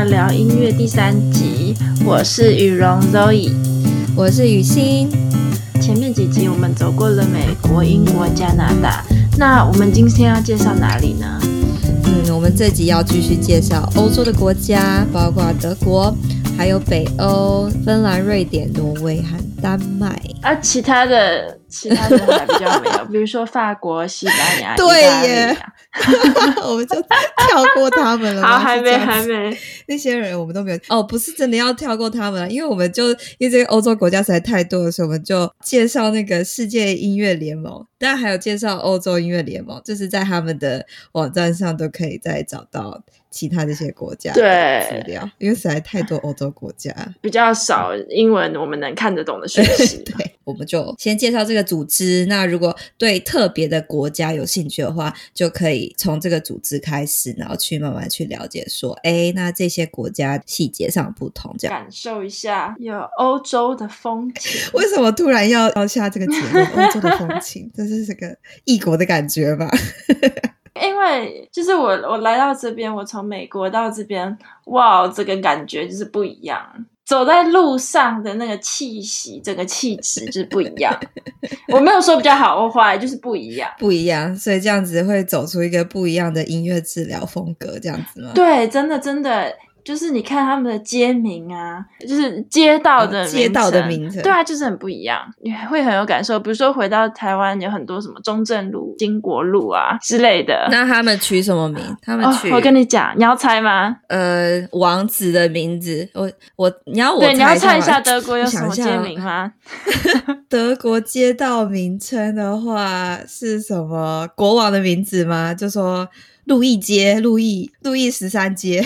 要聊音乐第三集，我是雨蓉 Zoe，我是雨欣。前面几集我们走过了美国、英国、加拿大，那我们今天要介绍哪里呢？嗯，我们这集要继续介绍欧洲的国家，包括德国，还有北欧、芬兰、瑞典、挪威和丹麦。啊，其他的。其他的还比较没有，比如说法国、西班牙、对耶，我们就跳过他们了。好，还没，还没，那些人我们都没有。哦，不是真的要跳过他们了，因为我们就因为这个欧洲国家实在太多了，所以，我们就介绍那个世界音乐联盟，当然还有介绍欧洲音乐联盟，就是在他们的网站上都可以再找到其他这些国家的资料，对，因为实在太多欧洲国家，比较少英文我们能看得懂的讯息。对，我们就先介绍这个。组织，那如果对特别的国家有兴趣的话，就可以从这个组织开始，然后去慢慢去了解，说，哎，那这些国家细节上不同，这样感受一下有欧洲的风情。为什么突然要要下这个节目？欧洲的风情，这是这个异国的感觉吧？因为就是我我来到这边，我从美国到这边，哇，这个感觉就是不一样。走在路上的那个气息，整个气质就是不一样。我没有说比较好或坏，就是不一样，不一样。所以这样子会走出一个不一样的音乐治疗风格，这样子吗？对，真的真的。就是你看他们的街名啊，就是街道的、哦、街道的名称，对啊，就是很不一样，你会很有感受。比如说回到台湾，有很多什么中正路、金国路啊之类的。那他们取什么名？他们取……哦、我跟你讲，你要猜吗？呃，王子的名字。我我你要我对，你要猜一下德国有什么街名吗？德国街道名称的话是什么？国王的名字吗？就说。路易街、路易、路易十三街，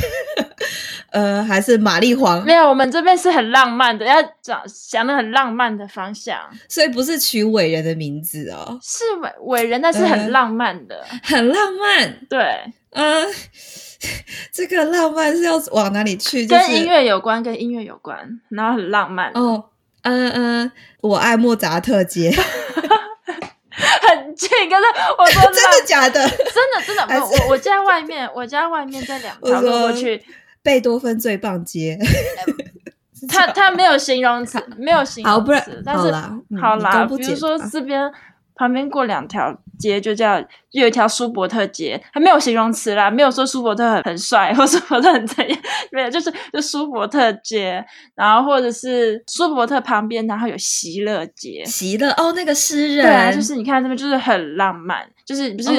呃，还是玛丽皇？没有，我们这边是很浪漫的，要讲想的很浪漫的方向，所以不是取伟人的名字哦，是伟伟人，但是很浪漫的，呃、很浪漫。对，呃，这个浪漫是要往哪里去？跟音乐有关，跟音乐有关，然后很浪漫哦。嗯、呃、嗯、呃，我爱莫扎特街。很近，可是我说 真的假的？真的真的我。我我家外面，我家外面在两条路过去，贝多芬最棒街。他他没有形容词，没有形容词。好，不然但是好啦，嗯、好啦比如说这边。旁边过两条街就叫，又有一条舒伯特街，还没有形容词啦，没有说舒伯特很很帅或舒伯特很怎样，没有，就是就舒伯特街，然后或者是舒伯特旁边，然后有席勒街，席勒哦，那个诗人，对啊，就是你看这边就是很浪漫，就是不是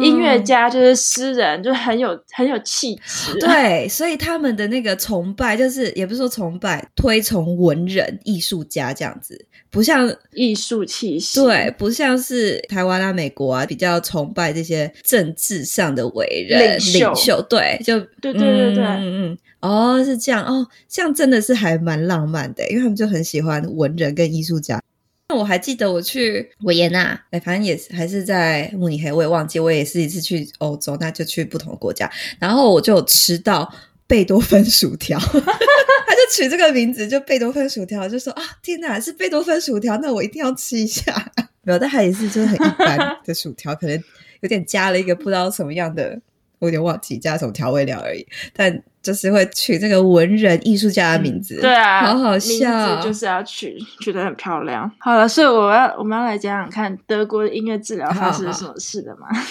音乐家就是诗人，就是很有很有气质，对，所以他们的那个崇拜就是也不是说崇拜，推崇文人艺术家这样子。不像艺术气息，对，不像是台湾啊、美国啊，比较崇拜这些政治上的伟人领袖，领袖，对，就对对对对，嗯嗯，哦，是这样。哦，这样真的是还蛮浪漫的，因为他们就很喜欢文人跟艺术家。那我还记得我去维也纳，哎，反正也是还是在慕尼黑，我也忘记，我也是一次去欧洲，那就去不同的国家，然后我就吃到贝多芬薯条。他就取这个名字就贝多芬薯条，就说啊，天哪，是贝多芬薯条，那我一定要吃一下。没有，但还也是就是很一般的薯条，可能有点加了一个不知道什么样的，我有点忘记加什么调味料而已。但就是会取这个文人艺术家的名字，嗯、对啊，好好笑，名字就是要取取得很漂亮。好了，所以我要我们要来讲讲看德国的音乐治疗发生什么事的嘛。好好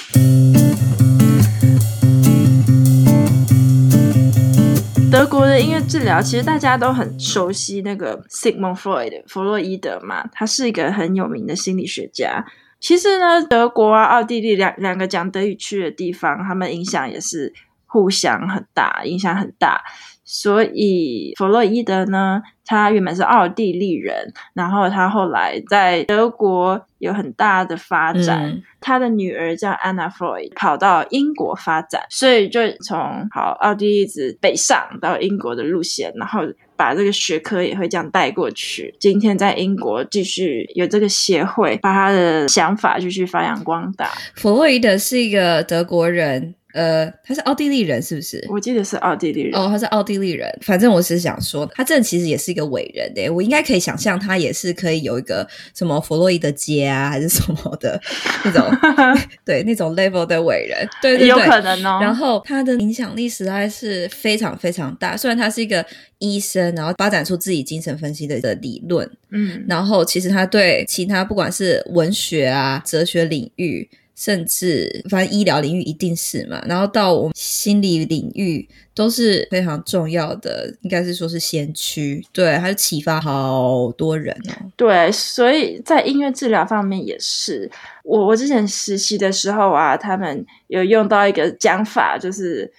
德国的音乐治疗，其实大家都很熟悉那个 Sigmund Freud 弗洛伊德嘛，他是一个很有名的心理学家。其实呢，德国啊、奥地利两两个讲德语区的地方，他们影响也是互相很大，影响很大。所以弗洛伊德呢，他原本是奥地利人，然后他后来在德国有很大的发展。嗯、他的女儿叫 Anna Freud，跑到英国发展，所以就从好奥地利一直北上到英国的路线，然后把这个学科也会这样带过去。今天在英国继续有这个协会，把他的想法继续发扬光大。弗洛伊德是一个德国人。呃，他是奥地利人，是不是？我记得是奥地利人。哦，他是奥地利人。反正我是想说，他这其实也是一个伟人的，我应该可以想象，他也是可以有一个什么弗洛伊德街啊，还是什么的 那种，对，那种 level 的伟人。对对对，有可能哦。然后他的影响力实在是非常非常大。虽然他是一个医生，然后发展出自己精神分析的的理论，嗯，然后其实他对其他不管是文学啊、哲学领域。甚至，反正医疗领域一定是嘛，然后到我们心理领域都是非常重要的，应该是说是先驱，对，还是启发好多人哦。对，所以在音乐治疗方面也是，我我之前实习的时候啊，他们有用到一个讲法，就是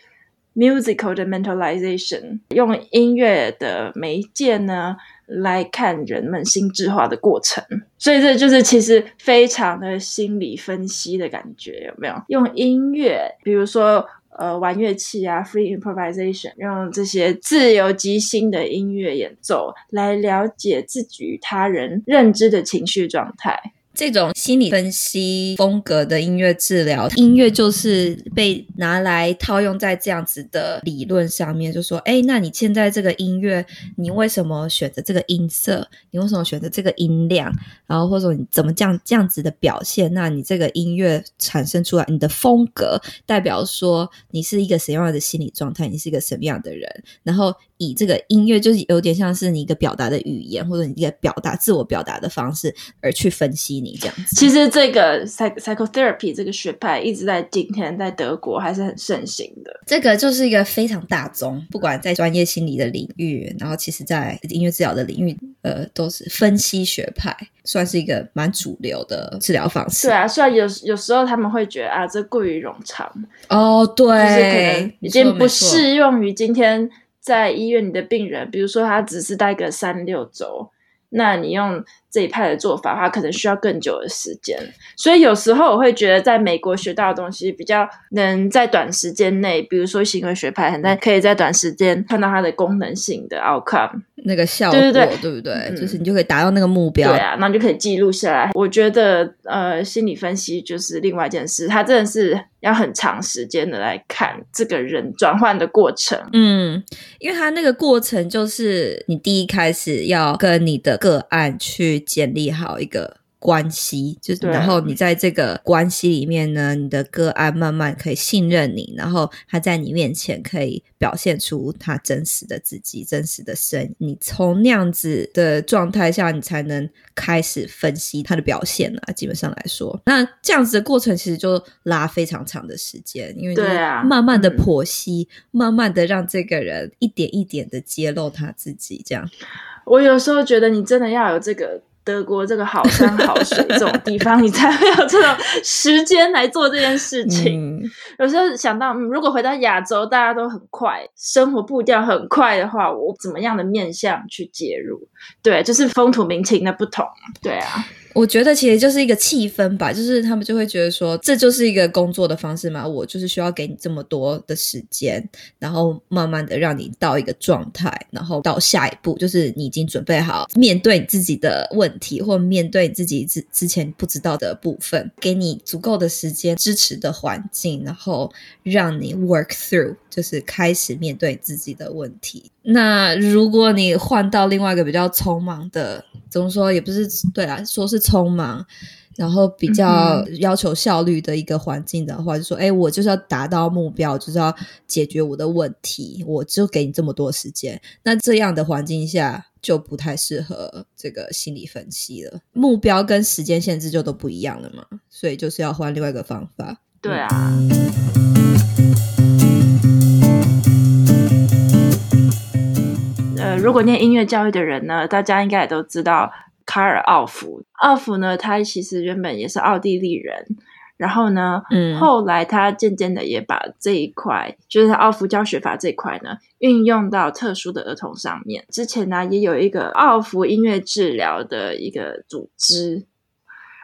musical 的 mentalization，用音乐的媒介呢。来看人们心智化的过程，所以这就是其实非常的心理分析的感觉，有没有？用音乐，比如说呃玩乐器啊，free improvisation，用这些自由即兴的音乐演奏来了解自己与他人认知的情绪状态。这种心理分析风格的音乐治疗，音乐就是被拿来套用在这样子的理论上面，就说，哎，那你现在这个音乐，你为什么选择这个音色？你为什么选择这个音量？然后或者你怎么这样这样子的表现？那你这个音乐产生出来，你的风格代表说你是一个什么样的心理状态？你是一个什么样的人？然后以这个音乐，就是有点像是你一个表达的语言，或者你一个表达自我表达的方式，而去分析你。这样子，其实这个 psychotherapy 这个学派一直在今天在德国还是很盛行的。这个就是一个非常大宗，不管在专业心理的领域，然后其实在音乐治疗的领域，呃，都是分析学派，算是一个蛮主流的治疗方式。对啊，虽然有有时候他们会觉得啊，这过于冗长哦，对，就是可能已经不适用于今天在医院里的病人。比如说他只是待个三六周，那你用。这一派的做法，话可能需要更久的时间，所以有时候我会觉得，在美国学到的东西比较能在短时间内，比如说行为学派，很在可以在短时间看到它的功能性的 outcome 那个效果，对对对，对不对？嗯、就是你就可以达到那个目标，对啊，那就可以记录下来。我觉得，呃，心理分析就是另外一件事，它真的是要很长时间的来看这个人转换的过程。嗯，因为他那个过程就是你第一开始要跟你的个案去。建立好一个关系，就是然后你在这个关系里面呢，你的个案慢慢可以信任你，然后他在你面前可以表现出他真实的自己、真实的身。你从那样子的状态下，你才能开始分析他的表现啊。基本上来说，那这样子的过程其实就拉非常长的时间，因为对啊，慢慢的剖析，慢慢的让这个人一点一点的揭露他自己，这样。我有时候觉得，你真的要有这个。德国这个好山好水这种地方，你才会有这种时间来做这件事情。嗯、有时候想到，嗯，如果回到亚洲，大家都很快，生活步调很快的话，我怎么样的面向去介入？对，就是风土民情的不同。对啊。我觉得其实就是一个气氛吧，就是他们就会觉得说，这就是一个工作的方式嘛，我就是需要给你这么多的时间，然后慢慢的让你到一个状态，然后到下一步就是你已经准备好面对你自己的问题，或面对你自己之之前不知道的部分，给你足够的时间、支持的环境，然后让你 work through，就是开始面对自己的问题。那如果你换到另外一个比较匆忙的，怎么说也不是对啊，说是。匆忙，然后比较要求效率的一个环境的话，嗯、就说：“哎，我就是要达到目标，就是要解决我的问题，我就给你这么多时间。”那这样的环境下就不太适合这个心理分析了。目标跟时间限制就都不一样了嘛，所以就是要换另外一个方法。对啊。呃，如果念音乐教育的人呢，大家应该也都知道。卡尔奥弗，奥弗呢，他其实原本也是奥地利人，然后呢，嗯，后来他渐渐的也把这一块，就是奥弗教学法这一块呢，运用到特殊的儿童上面。之前呢，也有一个奥弗音乐治疗的一个组织，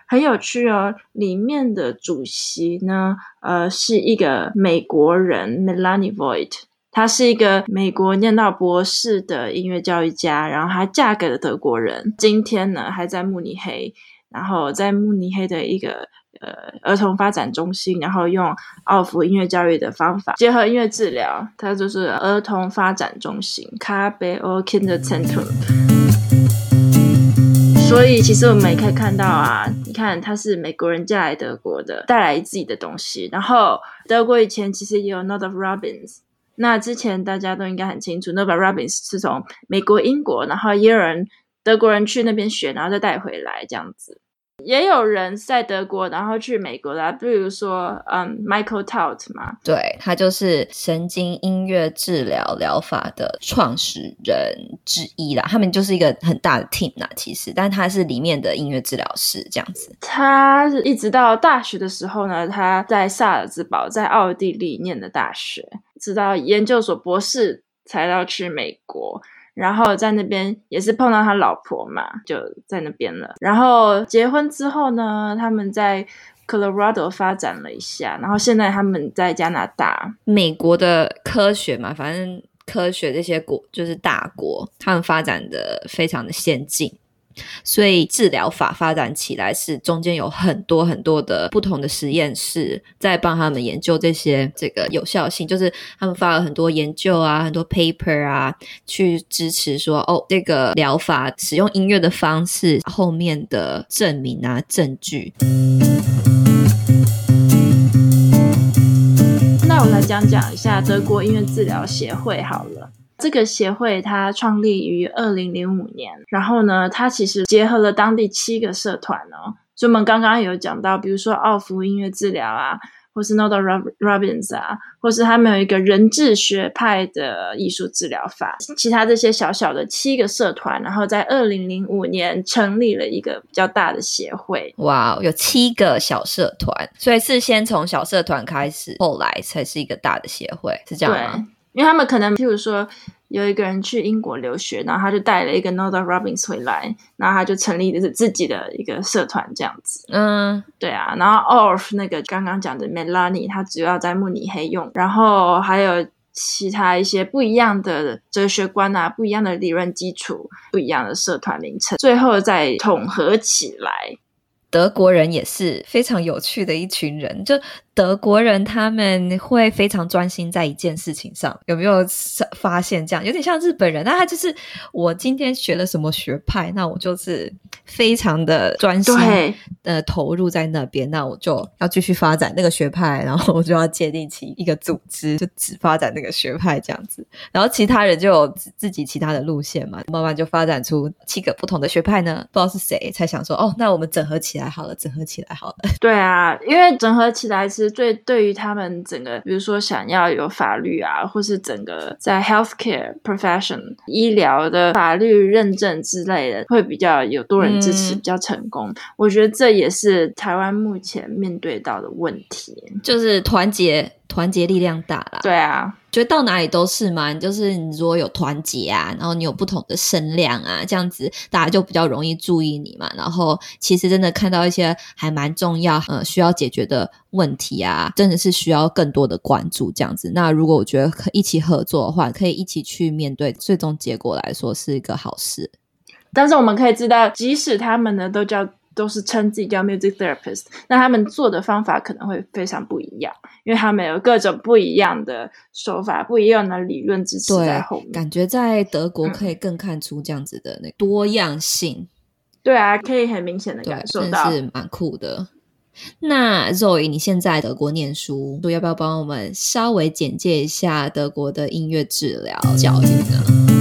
很有趣哦。里面的主席呢，呃，是一个美国人，Melanie Voigt。他是一个美国念到博士的音乐教育家，然后还嫁给了德国人。今天呢，还在慕尼黑，然后在慕尼黑的一个呃儿童发展中心，然后用奥福音乐教育的方法结合音乐治疗，它就是儿童发展中心 c a b e o Kinderzentrum。所以其实我们也可以看到啊，你看他是美国人嫁来德国的，带来自己的东西。然后德国以前其实也有 Not of Robbins，那之前大家都应该很清楚，Northrop Robbins 是从美国、英国，然后也有人德国人去那边学，然后再带回来这样子。也有人在德国，然后去美国啦，比如说，嗯，Michael Taut 嘛，对，他就是神经音乐治疗疗法的创始人之一啦。他们就是一个很大的 team 啦，其实，但他是里面的音乐治疗师这样子。他一直到大学的时候呢，他在萨尔兹堡，在奥地利念的大学，直到研究所博士才要去美国。然后在那边也是碰到他老婆嘛，就在那边了。然后结婚之后呢，他们在 Colorado 发展了一下，然后现在他们在加拿大。美国的科学嘛，反正科学这些国就是大国，他们发展的非常的先进。所以治疗法发展起来是中间有很多很多的不同的实验室在帮他们研究这些这个有效性，就是他们发了很多研究啊，很多 paper 啊，去支持说哦，这个疗法使用音乐的方式后面的证明啊证据。那我们来讲讲一下德国音乐治疗协会好了。这个协会它创立于二零零五年，然后呢，它其实结合了当地七个社团哦。所以我们刚刚有讲到，比如说奥福音乐治疗啊，或是 Northrop Robbins 啊，或是他们有一个人智学派的艺术治疗法，其他这些小小的七个社团，然后在二零零五年成立了一个比较大的协会。哇，有七个小社团，所以是先从小社团开始，后来才是一个大的协会，是这样吗？因为他们可能，譬如说，有一个人去英国留学，然后他就带了一个 Northrop Robbins 回来，然后他就成立的是自己的一个社团这样子。嗯，对啊。然后 Orff 那个刚刚讲的 Melanie，他主要在慕尼黑用，然后还有其他一些不一样的哲学观啊，不一样的理论基础，不一样的社团名称，最后再统合起来。德国人也是非常有趣的一群人，就。德国人他们会非常专心在一件事情上，有没有发现这样？有点像日本人，那他就是我今天学了什么学派，那我就是非常的专心呃投入在那边，那我就要继续发展那个学派，然后我就要建立起一个组织，就只发展那个学派这样子。然后其他人就有自己其他的路线嘛，慢慢就发展出七个不同的学派呢。不知道是谁才想说，哦，那我们整合起来好了，整合起来好了。对啊，因为整合起来是。对，对于他们整个，比如说想要有法律啊，或是整个在 healthcare profession 医疗的法律认证之类的，会比较有多人支持，比较成功。嗯。我觉得这也是台湾目前面对到的问题，就是团结。团结力量大啦，对啊，觉得到哪里都是嘛。就是你如果有团结啊，然后你有不同的声量啊，这样子大家就比较容易注意你嘛。然后其实真的看到一些还蛮重要呃需要解决的问题啊，真的是需要更多的关注这样子。那如果我觉得可一起合作的话，可以一起去面对，最终结果来说是一个好事。但是我们可以知道，即使他们呢都叫。都是称自己叫 music therapist，那他们做的方法可能会非常不一样，因为他们有各种不一样的手法，不一样的理论支持在后面。感觉在德国可以更看出这样子的那多样性。对啊，可以很明显的感受到，是蛮酷的。那 Zoe，你现在德国念书，要不要帮我们稍微简介一下德国的音乐治疗教育呢？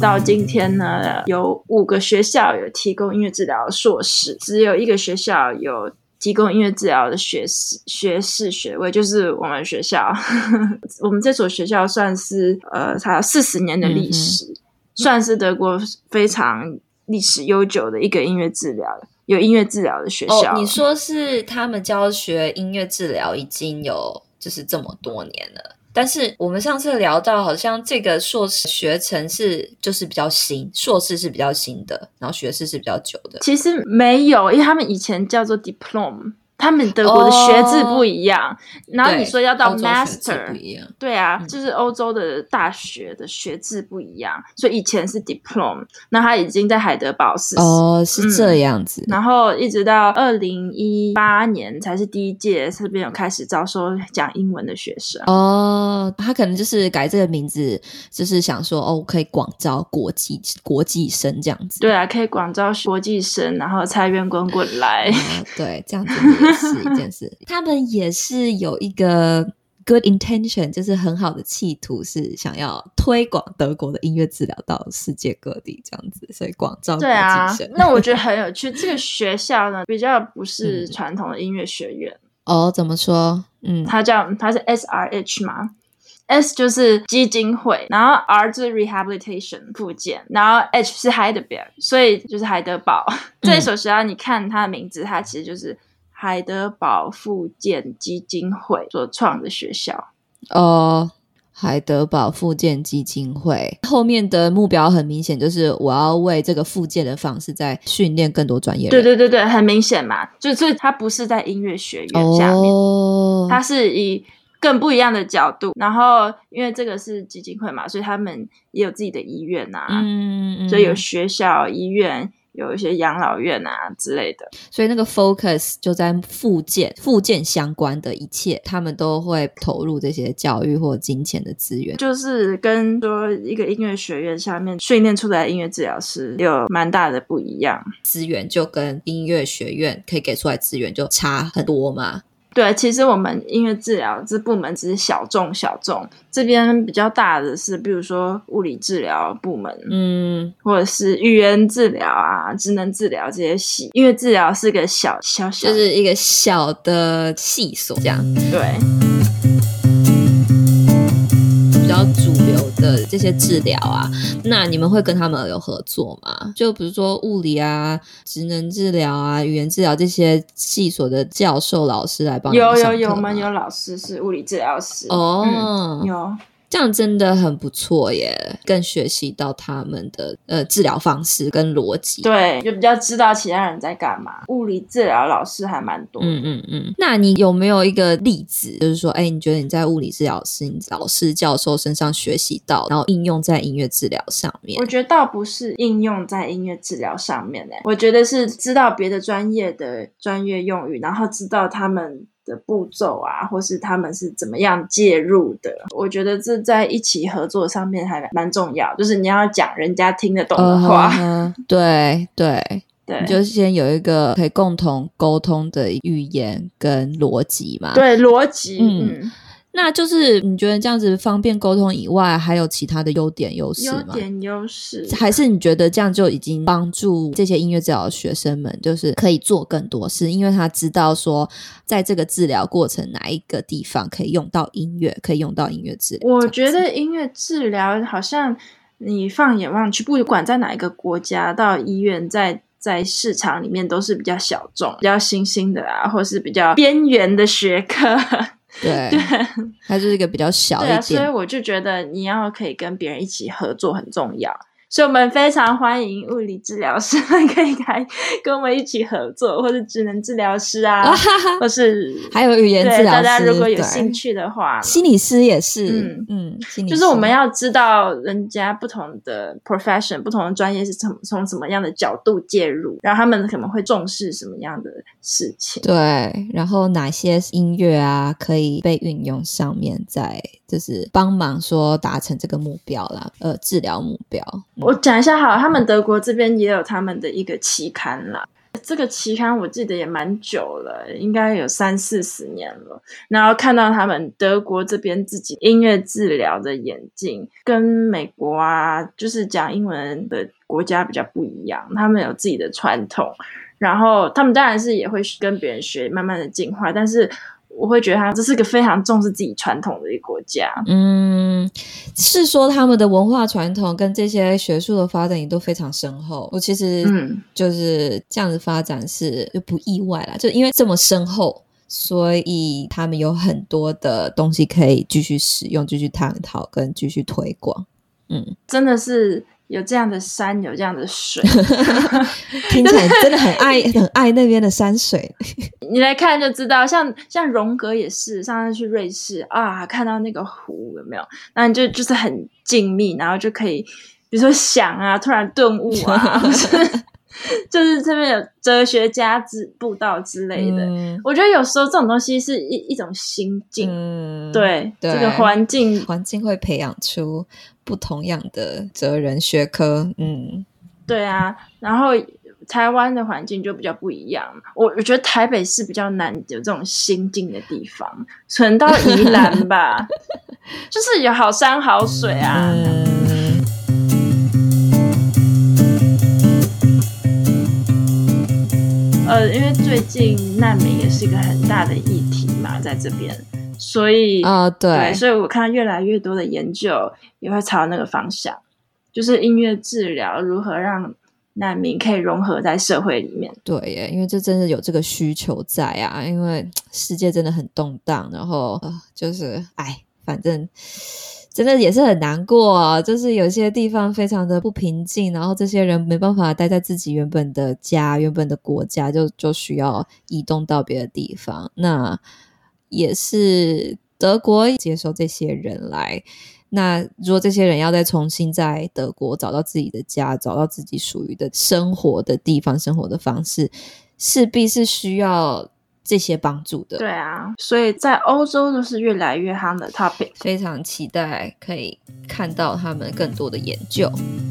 到今天呢，有五个学校有提供音乐治疗硕士，只有一个学校有提供音乐治疗的学士学士学位，就是我们学校。我们这所学校算是呃，它有四十年的历史，嗯，算是德国非常历史悠久的一个音乐治疗有音乐治疗的学校。哦，你说是他们教学音乐治疗已经有就是这么多年了？但是我们上次聊到，好像这个硕士学程是就是比较新，硕士是比较新的，然后学士是比较久的。其实没有，因为他们以前叫做 diploma，他们德国的学制不一样。Oh, 然后你说要到 master，对啊，嗯、就是欧洲的大学的学制不一样，所以以前是 diploma，那他已经在海德堡实施。哦，oh, 是这样子。嗯、然后一直到二零一八年才是第一届这边有开始招收讲英文的学生。哦，oh, 他可能就是改这个名字，就是想说哦，可以广招国际国际生这样子。对啊，可以广招国际生，然后财源滚滚来。Oh, 对，这样子也是一件事。他们也是有一个 good intention，就是很好的企图，是想要推广德国的音乐治疗到世界各地这样子，所以广招。对啊，那我觉得很有趣。这个学校呢，比较不是传统的音乐学院。哦、嗯，oh, 怎么说？嗯，它叫它是 SRH 吗？S 就是基金会，然后 R 就是 rehabilitation 复健，然后 H 是 Heidelberg，所以就是海德堡。嗯、这一所学校，你看它的名字，它其实就是海德堡复健基金会所创的学校。哦，海德堡复健基金会后面的目标很明显，就是我要为这个复健的方式在训练更多专业人。对对对对，很明显嘛，就是它不是在音乐学院下面，哦、它是以。更不一样的角度，然后因为这个是基金会嘛，所以他们也有自己的医院呐、啊，嗯，嗯，所以有学校、医院，有一些养老院啊之类的，所以那个 focus 就在附件、附件相关的一切，他们都会投入这些教育或金钱的资源，就是跟说一个音乐学院下面训练出来的音乐治疗师有蛮大的不一样，资源就跟音乐学院可以给出来资源就差很多嘛。对，其实我们音乐治疗这部门只是小众小众，这边比较大的是，比如说物理治疗部门，嗯，或者是语言治疗啊、职能治疗这些系。音乐治疗是个小小小，就是一个小的系所这样。对。的这些治疗啊，那你们会跟他们有合作吗？就比如说物理啊、职能治疗啊、语言治疗这些系所的教授老师来帮？有有有，我们有老师是物理治疗师哦，嗯、有。这样真的很不错耶，更学习到他们的呃治疗方式跟逻辑，对，就比较知道其他人在干嘛。物理治疗老师还蛮多，嗯嗯嗯。那你有没有一个例子，就是说，哎，你觉得你在物理治疗师、老师、教授身上学习到，然后应用在音乐治疗上面？我觉得倒不是应用在音乐治疗上面呢，我觉得是知道别的专业的专业用语，然后知道他们。的步骤啊，或是他们是怎么样介入的，我觉得这在一起合作上面还蛮重要。就是你要讲人家听得懂的话，uh huh. 对对对，你就先有一个可以共同沟通的语言跟逻辑嘛。对，逻辑，嗯。嗯那就是你觉得这样子方便沟通以外，还有其他的优点优势吗？优点优势，还是你觉得这样就已经帮助这些音乐治疗的学生们，就是可以做更多事，因为他知道说，在这个治疗过程哪一个地方可以用到音乐，可以用到音乐治疗。我觉得音乐治疗好像你放眼望去，不管在哪一个国家，到医院，在在市场里面都是比较小众、比较新兴的啊，或是比较边缘的学科。对，对，它就是一个比较小一点，对啊，所以我就觉得你要可以跟别人一起合作很重要。所以我们非常欢迎物理治疗师们 可以来跟我们一起合作，或是职能治疗师啊，或是还有语言治疗师。大家如果有兴趣的话，心理师也是，嗯嗯，心理就是我们要知道人家不同的 profession、不同的专业是从从什么样的角度介入，然后他们可能会重视什么样的事情。对，然后哪些音乐啊可以被运用上面，在就是帮忙说达成这个目标啦，呃，治疗目标。我讲一下好，他们德国这边也有他们的一个期刊啦。这个期刊我记得也蛮久了，应该有三四十年了。然后看到他们德国这边自己音乐治疗的演进，跟美国啊，就是讲英文的国家比较不一样。他们有自己的传统，然后他们当然是也会跟别人学，慢慢的进化，但是。我会觉得他这是个非常重视自己传统的一个国家。嗯，是说他们的文化传统跟这些学术的发展也都非常深厚。我其实嗯，就是这样子发展是就不意外啦，就因为这么深厚，所以他们有很多的东西可以继续使用、继续探讨跟继续推广。嗯，真的是。有这样的山，有这样的水，听起来真的很爱 很爱那边的山水。你来看就知道，像像荣格也是，上次去瑞士啊，看到那个湖有没有？那你就就是很静谧，然后就可以，比如说想啊，突然顿悟啊。就是这边有哲学家之步道之类的，嗯，我觉得有时候这种东西是一一种心境，嗯，对，对，这个环境环境会培养出不同样的哲人学科，嗯，对啊，然后台湾的环境就比较不一样，我我觉得台北是比较难有这种心境的地方，可能到宜兰吧，就是有好山好水啊。嗯呃，因为最近难民也是一个很大的议题嘛，在这边，所以啊、呃，对，所以我看到越来越多的研究也会朝那个方向，就是音乐治疗如何让难民可以融合在社会里面。对耶，因为这真的有这个需求在啊，因为世界真的很动荡，然后呃，就是哎，反正。真的也是很难过啊，就是有些地方非常的不平静，然后这些人没办法待在自己原本的家、原本的国家，就就需要移动到别的地方。那也是德国接收这些人来，那如果这些人要再重新在德国找到自己的家，找到自己属于的生活的地方、生活的方式，势必是需要。这些帮助的，对啊，所以在欧洲都是越来越夯的 topic，非常期待可以看到他们更多的研究。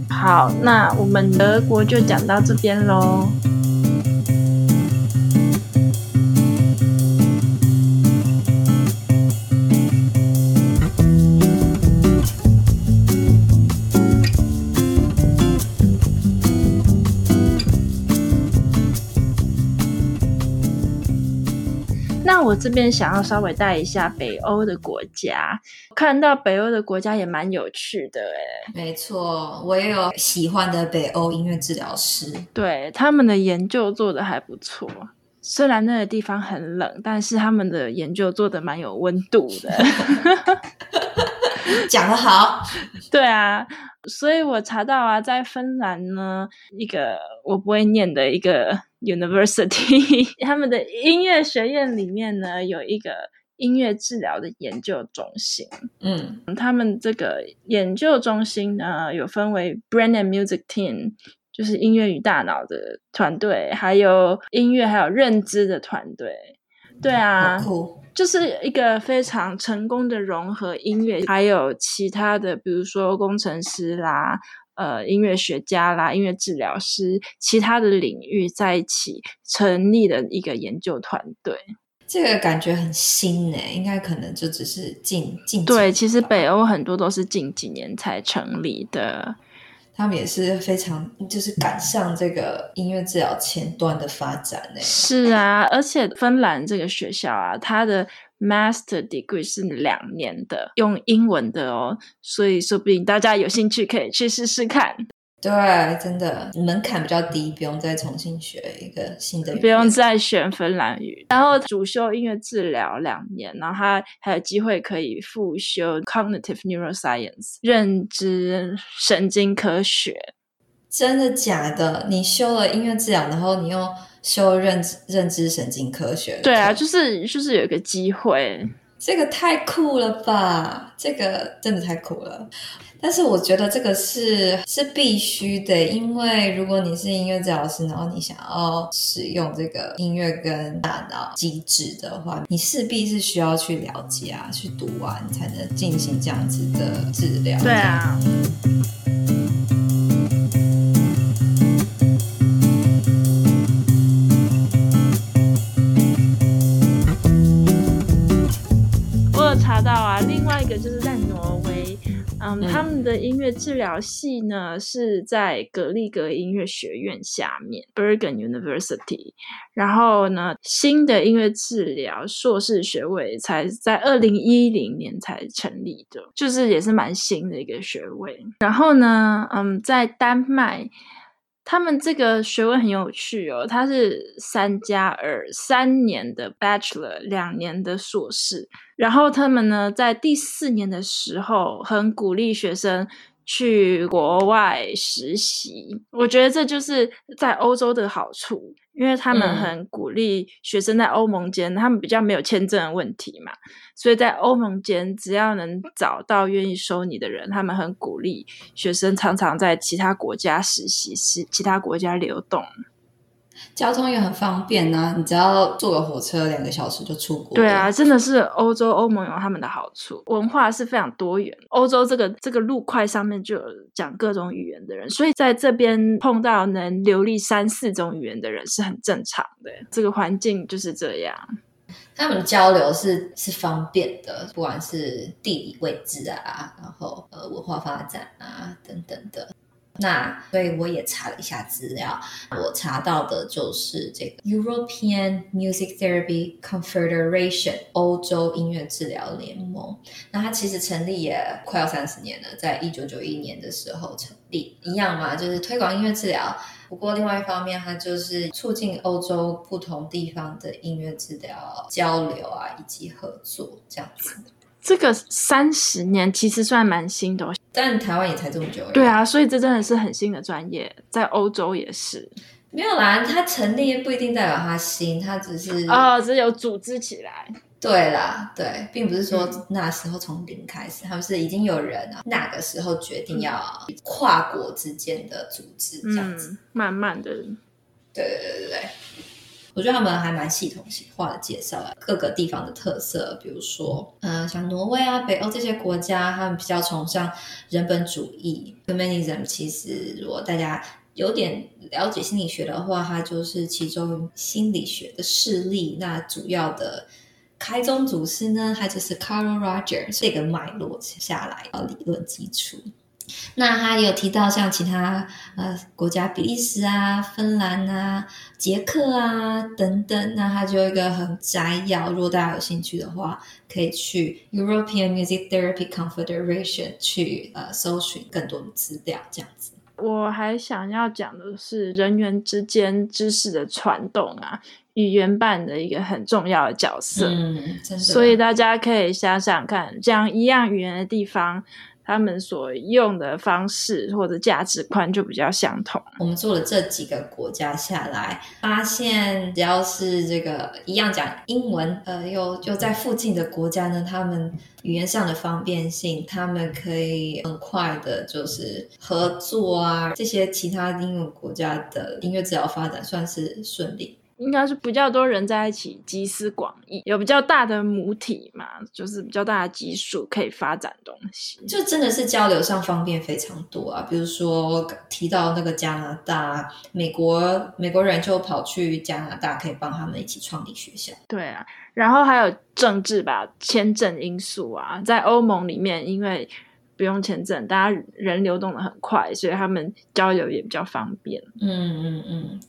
好，那我们德国就讲到这边喽。我这边想要稍微带一下北欧的国家，看到北欧的国家也蛮有趣的诶。没错，我也有喜欢的北欧音乐治疗师，对，他们的研究做得还不错。虽然那个地方很冷，但是他们的研究做得蛮有温度的。讲得好，对啊，所以我查到啊，在芬兰呢，一个我不会念的一个。University，他们的音乐学院里面呢，有一个音乐治疗的研究中心。嗯，他们这个研究中心呢，有分为 Brain and Music Team，就是音乐与大脑的团队，还有音乐还有认知的团队。对啊，就是一个非常成功的融合音乐，还有其他的，比如说工程师啦。呃，音乐学家啦，音乐治疗师，其他的领域在一起成立的一个研究团队，这个感觉很新诶，应该可能就只是近近对，其实北欧很多都是近几年才成立的，他们也是非常就是赶上这个音乐治疗前端的发展呢。是啊，而且芬兰这个学校啊，它的。Master degree 是两年的，用英文的哦，所以说不定大家有兴趣可以去试试看。对，真的门槛比较低，不用再重新学一个新的语言，不用再选芬兰语。然后主修音乐治疗两年，然后他还有机会可以复修 Cognitive Neuroscience 认知神经科学。真的假的？你修了音乐治疗，然后你又修认知认知神经科学？对啊，就是就是有一个机会，这个太酷了吧！这个真的太酷了。但是我觉得这个是是必须的，因为如果你是音乐治疗师，然后你想要使用这个音乐跟大脑机制的话，你势必是需要去了解啊，去读完才能进行这样子的治疗。对啊。嗯，他们的音乐治疗系呢是在格力格音乐学院下面 Bergen University，然后呢，新的音乐治疗硕士学位才在二零一零年才成立的，就是也是蛮新的一个学位。然后呢，嗯，在丹麦。他们这个学位很有趣哦，他是三加二，三年的 bachelor，两年的硕士。然后他们呢，在第四年的时候，很鼓励学生去国外实习。我觉得这就是在欧洲的好处，因为他们很鼓励学生在欧盟间，他们比较没有签证的问题嘛，所以在欧盟间只要能找到愿意收你的人，他们很鼓励学生常常在其他国家实习，是其他国家流动。交通也很方便啊，你只要坐个火车，两个小时就出国。对啊，真的是欧洲欧盟有他们的好处，文化是非常多元。欧洲这个这个路块上面就有讲各种语言的人，所以在这边碰到能流利三四种语言的人是很正常的。这个环境就是这样，他们交流是是方便的，不管是地理位置啊，然后呃文化发展啊等等的。那所以我也查了一下资料，我查到的就是这个 European Music Therapy Confederation 欧洲音乐治疗联盟。那它其实成立也快要三十年了，在一九九一年的时候成立，一样嘛，就是推广音乐治疗。不过另外一方面，它就是促进欧洲不同地方的音乐治疗交流啊，以及合作这样子。这个三十年其实算蛮新的，但台湾也才这么久。对啊，所以这真的是很新的专业，在欧洲也是。没有啦，它成立不一定代表它新，它只是哦，只有组织起来。对啦，对，并不是说那时候从零开始，嗯、他们是已经有人啊，那个时候决定要跨国之间的组织这样子，嗯、慢慢的。对对对对对。我觉得他们还蛮系统化的介绍了各个地方的特色，比如说，呃，像挪威啊、北欧这些国家，他们比较崇尚人本主义。Humanism 其实，如果大家有点了解心理学的话，它就是其中心理学的势力。那主要的开宗祖师呢，他就是 Carl Rogers 这个脉络下来的理论基础。那他有提到像其他呃国家，比利时啊、芬兰啊、捷克啊等等，那他就有一个很摘要。如果大家有兴趣的话，可以去 European Music Therapy Confederation 去呃搜寻更多的资料，这样子。我还想要讲的是人员之间知识的传动啊，语言办的一个很重要的角色。嗯，真的。所以大家可以想想看，这样一样语言的地方。他们所用的方式或者价值观就比较相同。我们做了这几个国家下来，发现只要是这个一样讲英文，呃，又又在附近的国家呢，他们语言上的方便性，他们可以很快的，就是合作啊，这些其他英文国家的音乐治疗发展算是顺利。应该是比较多人在一起，集思广益，有比较大的母体嘛，就是比较大的基数可以发展东西，就真的是交流上方便非常多啊。比如说提到那个加拿大、美国，美国人就跑去加拿大，可以帮他们一起创立学校。对啊，然后还有政治吧，签证因素啊，在欧盟里面，因为。不用签证，大家人流动的很快，所以他们交流也比较方便。嗯嗯嗯，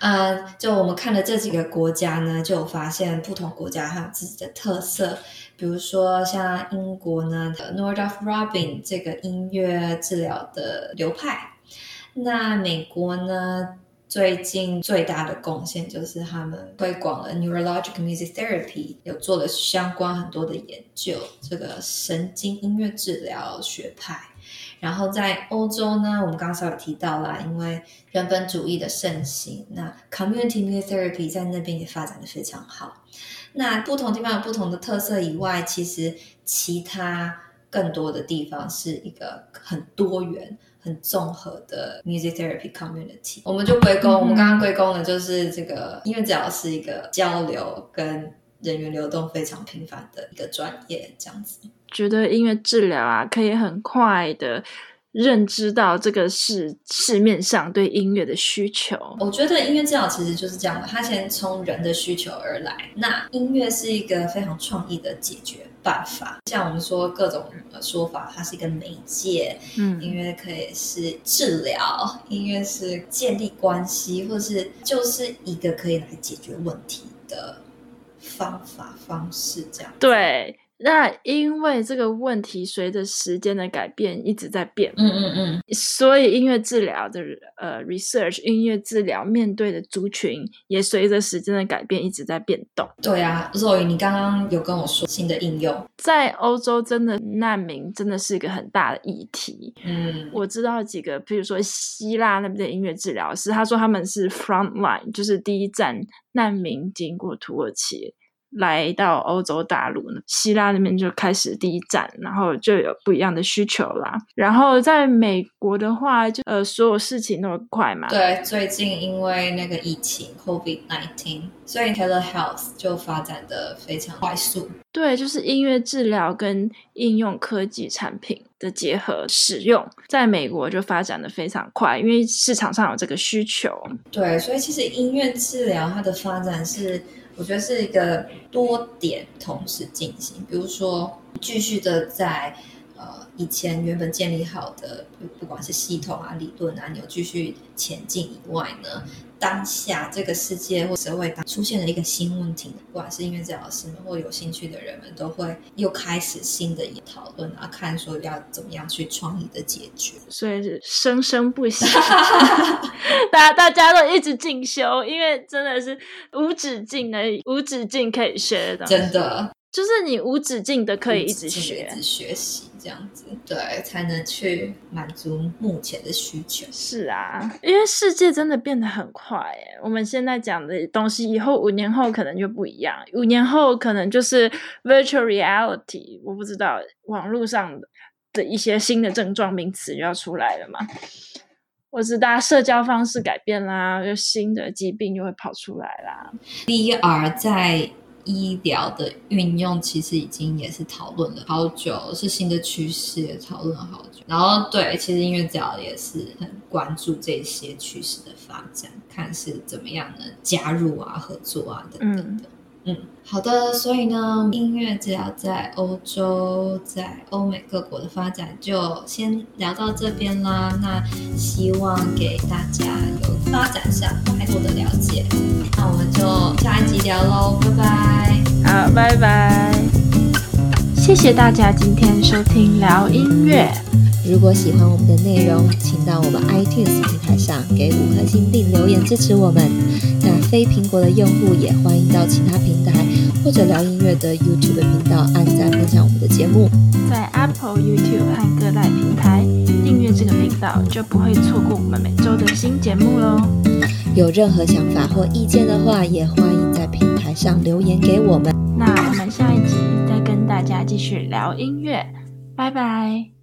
呃，就我们看的这几个国家呢，就有发现不同国家还有自己的特色。比如说像英国呢的 Northrop Robin 这个音乐治疗的流派，那美国呢？最近最大的贡献就是他们推广了 Neurologic Music Therapy，有做了相关很多的研究，这个神经音乐治疗学派。然后在欧洲呢，我们刚才有提到啦，因为人本主义的盛行，那 Community Music Therapy 在那边也发展得非常好。那不同地方有不同的特色以外，其实其他更多的地方是一个很多元。很综合的 music therapy community，我们就归功，嗯、我们刚刚归功的就是这个，因为只要是一个交流跟人员流动非常频繁的一个专业，这样子。觉得音乐治疗啊，可以很快的认知到这个是市面上对音乐的需求。我觉得音乐治疗其实就是这样的，它先从人的需求而来，那音乐是一个非常创意的解决办法，像我们说各种说法，它是一个媒介。嗯，音乐可以是治疗，音乐是建立关系，或是就是一个可以来解决问题的方法方式，这样。对，那因为这个问题随着时间的改变一直在变，嗯嗯嗯，所以音乐治疗的呃 research，音乐治疗面对的族群也随着时间的改变一直在变动。对啊，Zoe，你刚刚有跟我说新的应用，在欧洲真的难民真的是一个很大的议题。嗯，我知道几个，比如说希腊那边的音乐治疗师，他说他们是 front line，就是第一站难民经过土耳其。来到欧洲大陆呢，希腊那边就开始第一站，然后就有不一样的需求啦。然后在美国的话，就呃，所有事情都很快嘛。对，最近因为那个疫情 COVID-19，所以 telehealth 就发展的非常快速。对，就是音乐治疗跟应用科技产品的结合使用，在美国就发展的非常快，因为市场上有这个需求。对，所以其实音乐治疗它的发展是。我觉得是一个多点同时进行，比如说继续的在呃以前原本建立好的，不管是系统啊、理论啊，你有继续前进以外呢，当下这个世界或社会当出现了一个新问题，不管是音乐治疗师们或有兴趣的人们，都会又开始新的一讨论啊，看说要怎么样去创意的解决，所以是生生不息，大家大家都一直进修，因为真的是无止境的，无止境可以学的东西，真的。就是你无止境的可以一直学，一直学习这样子，对，才能去满足目前的需求。是啊，因为世界真的变得很快耶。我们现在讲的东西，以后五年后可能就不一样。五年后可能就是 virtual reality，我不知道网络上的一些新的症状名词就要出来了嘛。我知道社交方式改变啦，就新的疾病就会跑出来啦。VR 在。医疗的运用其实已经也是讨论了好久，是新的趋势，也讨论了好久。然后对，其实音乐治疗也是很关注这些趋势的发展，看是怎么样能加入啊、合作啊等等的。嗯，好的。所以呢，音乐治疗在欧洲、在欧美各国的发展就先聊到这边啦。那希望给大家有发展上更多的了解。那我们就下一集聊喽，拜拜。好，拜拜。谢谢大家今天收听聊音乐。如果喜欢我们的内容，请到我们 iTunes 平台上给五颗星并留言支持我们。非苹果的用户也欢迎到其他平台或者聊音乐的 YouTube 频道按赞分享我们的节目。在 Apple、YouTube 和各大平台订阅这个频道，就不会错过我们每周的新节目喽。有任何想法或意见的话，也欢迎在平台上留言给我们。那我们下一集再跟大家继续聊音乐，拜拜。